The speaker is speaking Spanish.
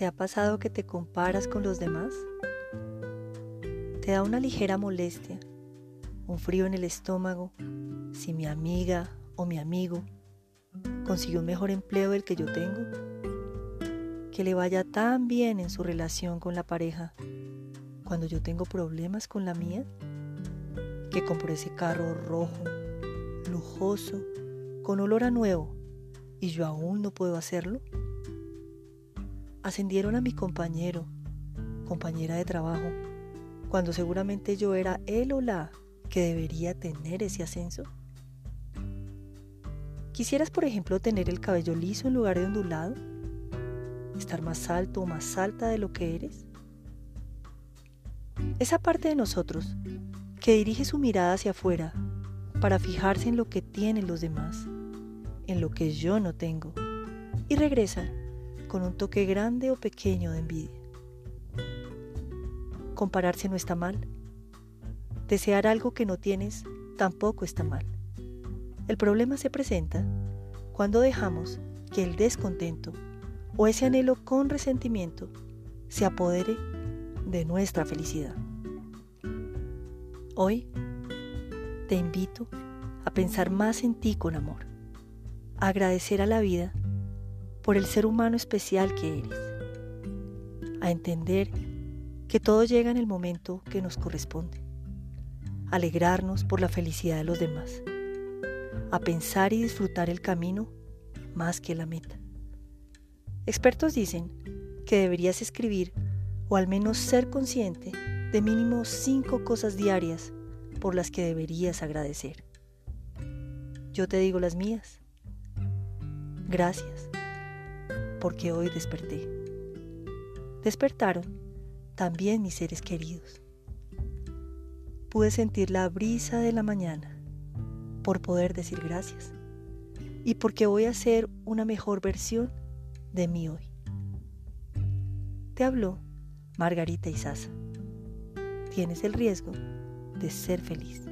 ¿Te ha pasado que te comparas con los demás? Te da una ligera molestia, un frío en el estómago, si mi amiga o mi amigo consiguió un mejor empleo del que yo tengo, que le vaya tan bien en su relación con la pareja cuando yo tengo problemas con la mía, que compró ese carro rojo, lujoso, con olor a nuevo, y yo aún no puedo hacerlo. Ascendieron a mi compañero, compañera de trabajo, cuando seguramente yo era él o la que debería tener ese ascenso. ¿Quisieras, por ejemplo, tener el cabello liso en lugar de ondulado? ¿Estar más alto o más alta de lo que eres? Esa parte de nosotros que dirige su mirada hacia afuera para fijarse en lo que tienen los demás, en lo que yo no tengo, y regresa con un toque grande o pequeño de envidia. Compararse no está mal. Desear algo que no tienes tampoco está mal. El problema se presenta cuando dejamos que el descontento o ese anhelo con resentimiento se apodere de nuestra felicidad. Hoy te invito a pensar más en ti con amor, a agradecer a la vida por el ser humano especial que eres, a entender que todo llega en el momento que nos corresponde, a alegrarnos por la felicidad de los demás, a pensar y disfrutar el camino más que la meta. Expertos dicen que deberías escribir o al menos ser consciente de mínimo cinco cosas diarias por las que deberías agradecer. Yo te digo las mías. Gracias porque hoy desperté. Despertaron también mis seres queridos. Pude sentir la brisa de la mañana por poder decir gracias y porque voy a ser una mejor versión de mí hoy. Te habló Margarita Isaza. Tienes el riesgo de ser feliz.